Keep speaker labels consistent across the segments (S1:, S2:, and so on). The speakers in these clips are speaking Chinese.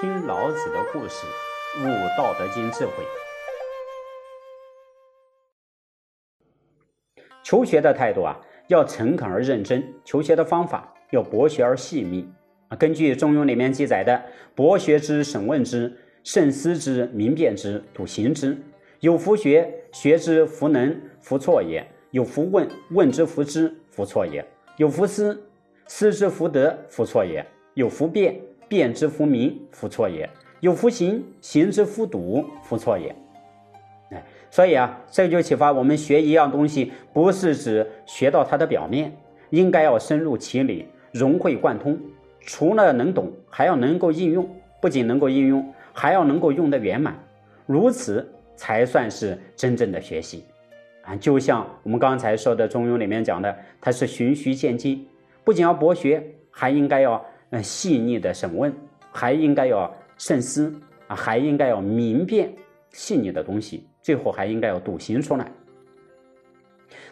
S1: 听老子的故事，悟道德经智慧。求学的态度啊，要诚恳而认真；求学的方法要博学而细密。啊，根据《中庸》里面记载的“博学之，审问之，慎思之，明辨之，笃行之。有弗学，学之弗能，弗错也；有弗问，问之弗知，弗错也；有弗思，思之弗得，弗错也；有弗辩，辨之弗明，弗错也；有弗行，行之弗笃，弗错也。哎，所以啊，这就启发我们学一样东西，不是指学到它的表面，应该要深入其里，融会贯通。除了能懂，还要能够应用，不仅能够应用，还要能够用得圆满，如此才算是真正的学习啊！就像我们刚才说的《中庸》里面讲的，它是循序渐进，不仅要博学，还应该要呃细腻的审问，还应该要慎思啊，还应该要明辨细腻的东西，最后还应该要笃行出来。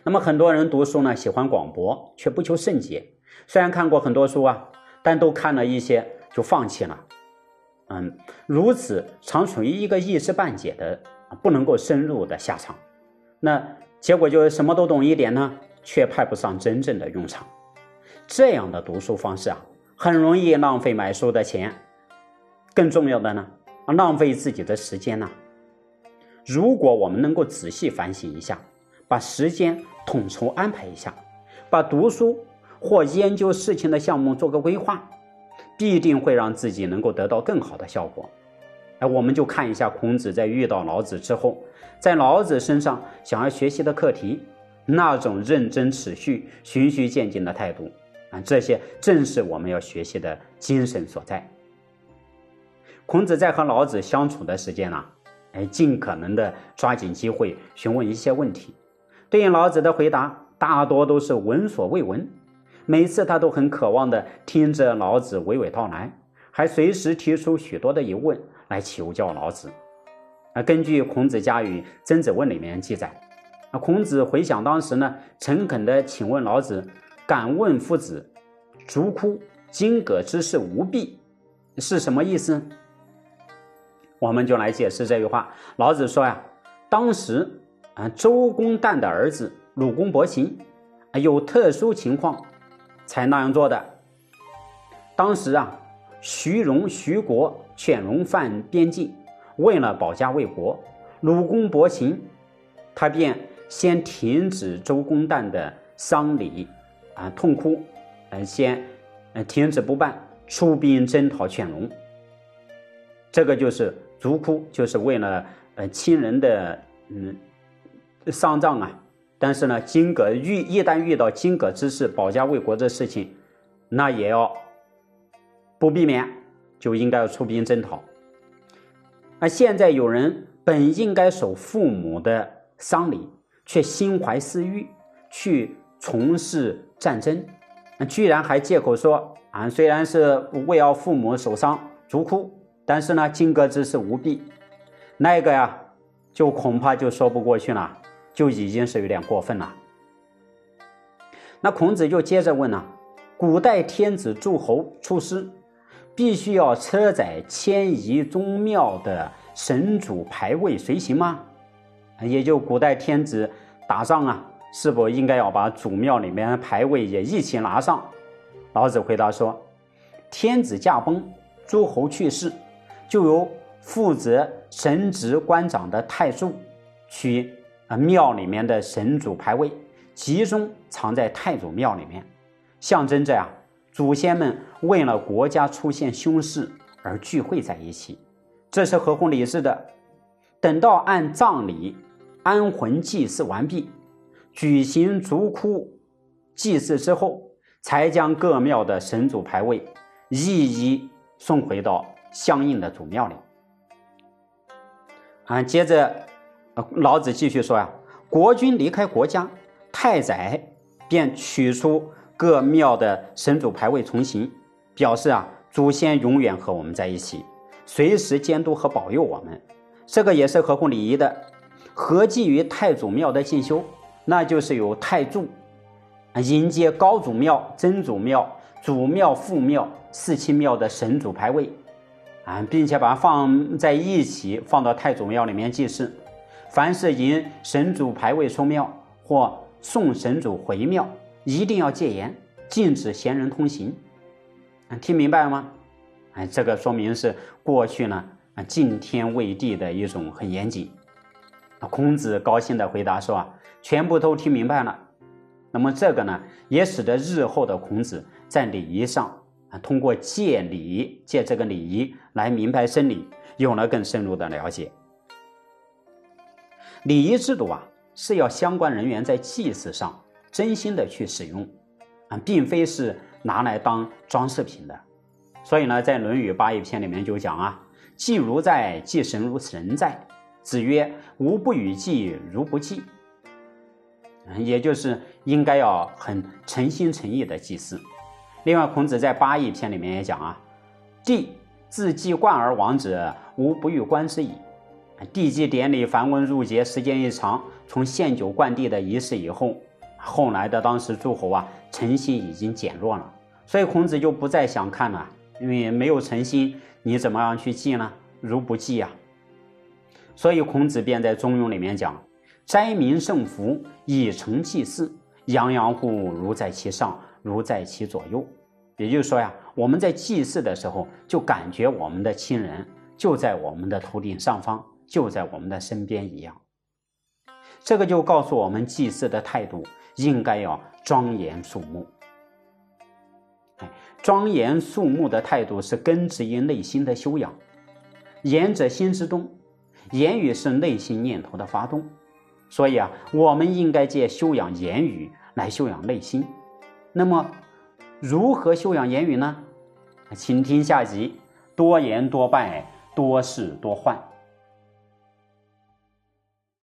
S1: 那么很多人读书呢，喜欢广博，却不求甚解，虽然看过很多书啊。但都看了一些就放弃了，嗯，如此常处于一个一知半解的不能够深入的下场，那结果就是什么都懂一点呢，却派不上真正的用场。这样的读书方式啊，很容易浪费买书的钱，更重要的呢，浪费自己的时间呢。如果我们能够仔细反省一下，把时间统筹安排一下，把读书。或研究事情的项目做个规划，必定会让自己能够得到更好的效果。哎，我们就看一下孔子在遇到老子之后，在老子身上想要学习的课题，那种认真、持续、循序渐进的态度啊，这些正是我们要学习的精神所在。孔子在和老子相处的时间呢，哎，尽可能的抓紧机会询问一些问题，对应老子的回答大多都是闻所未闻。每次他都很渴望的听着老子娓娓道来，还随时提出许多的疑问来求教老子。啊，根据《孔子家语·曾子问》里面记载，啊，孔子回想当时呢，诚恳地请问老子：“敢问夫子，竹枯金戈之事无弊，是什么意思？”我们就来解释这句话。老子说呀，当时啊，周公旦的儿子鲁公伯禽，有特殊情况。才那样做的。当时啊，徐荣、徐国犬戎犯边境，为了保家卫国，鲁公伯禽，他便先停止周公旦的丧礼，啊，痛哭，呃，先呃停止不办，出兵征讨犬戎。这个就是族哭，就是为了呃亲人的嗯丧葬啊。但是呢，金戈遇一旦遇到金戈之事、保家卫国的事情，那也要不避免，就应该要出兵征讨。那现在有人本应该守父母的丧礼，却心怀私欲去从事战争，居然还借口说啊，虽然是为要父母守丧族哭，但是呢，金戈之事无弊，那个呀，就恐怕就说不过去了。就已经是有点过分了。那孔子就接着问呢：古代天子诸侯出师，必须要车载迁移宗庙的神主牌位随行吗？也就古代天子打仗啊，是否应该要把祖庙里面的牌位也一起拿上？老子回答说：天子驾崩，诸侯去世，就由负责神职官长的太叔去。啊，庙里面的神主牌位集中藏在太祖庙里面，象征着呀，祖先们为了国家出现凶事而聚会在一起，这是合乎礼制的。等到按葬礼安魂祭祀完毕，举行族哭祭祀之后，才将各庙的神主牌位一一送回到相应的祖庙里。啊，接着。老子继续说呀：“国君离开国家，太宰便取出各庙的神主牌位重行，表示啊，祖先永远和我们在一起，随时监督和保佑我们。这个也是合乎礼仪的。合祭于太祖庙的进修，那就是有太祖迎接高祖庙、曾祖庙、祖庙、父庙、四亲庙的神主牌位，啊，并且把它放在一起，放到太祖庙里面祭祀。凡是迎神主牌位出庙或送神主回庙，一定要戒严，禁止闲人通行。听明白了吗？哎，这个说明是过去呢啊敬天畏地的一种很严谨。孔子高兴地回答说：“啊，全部都听明白了。”那么这个呢，也使得日后的孔子在礼仪上啊，通过借礼、借这个礼仪来明白真理，有了更深入的了解。礼仪制度啊，是要相关人员在祭祀上真心的去使用啊，并非是拿来当装饰品的。所以呢，在《论语八佾篇》里面就讲啊：“祭如在，祭神如神在。”子曰：“吾不与祭如不祭。”也就是应该要很诚心诚意的祭祀。另外，孔子在《八佾篇》里面也讲啊：“帝自祭冠而亡者，吾不欲观之矣。”地祭典礼繁文缛节，时间一长，从献酒灌地的仪式以后，后来的当时诸侯啊，诚心已经减弱了，所以孔子就不再想看了，因为没有诚心，你怎么样去祭呢？如不祭呀。所以孔子便在《中庸》里面讲：“斋民圣福，以诚祭祀，洋洋乎如在其上，如在其左右。”也就是说呀，我们在祭祀的时候，就感觉我们的亲人就在我们的头顶上方，就在我们的身边一样。这个就告诉我们，祭祀的态度应该要庄严肃穆。哎，庄严肃穆的态度是根植于内心的修养。言者心之动。言语是内心念头的发动，所以啊，我们应该借修养言语来修养内心。那么，如何修养言语呢？请听下集：多言多败，多事多患。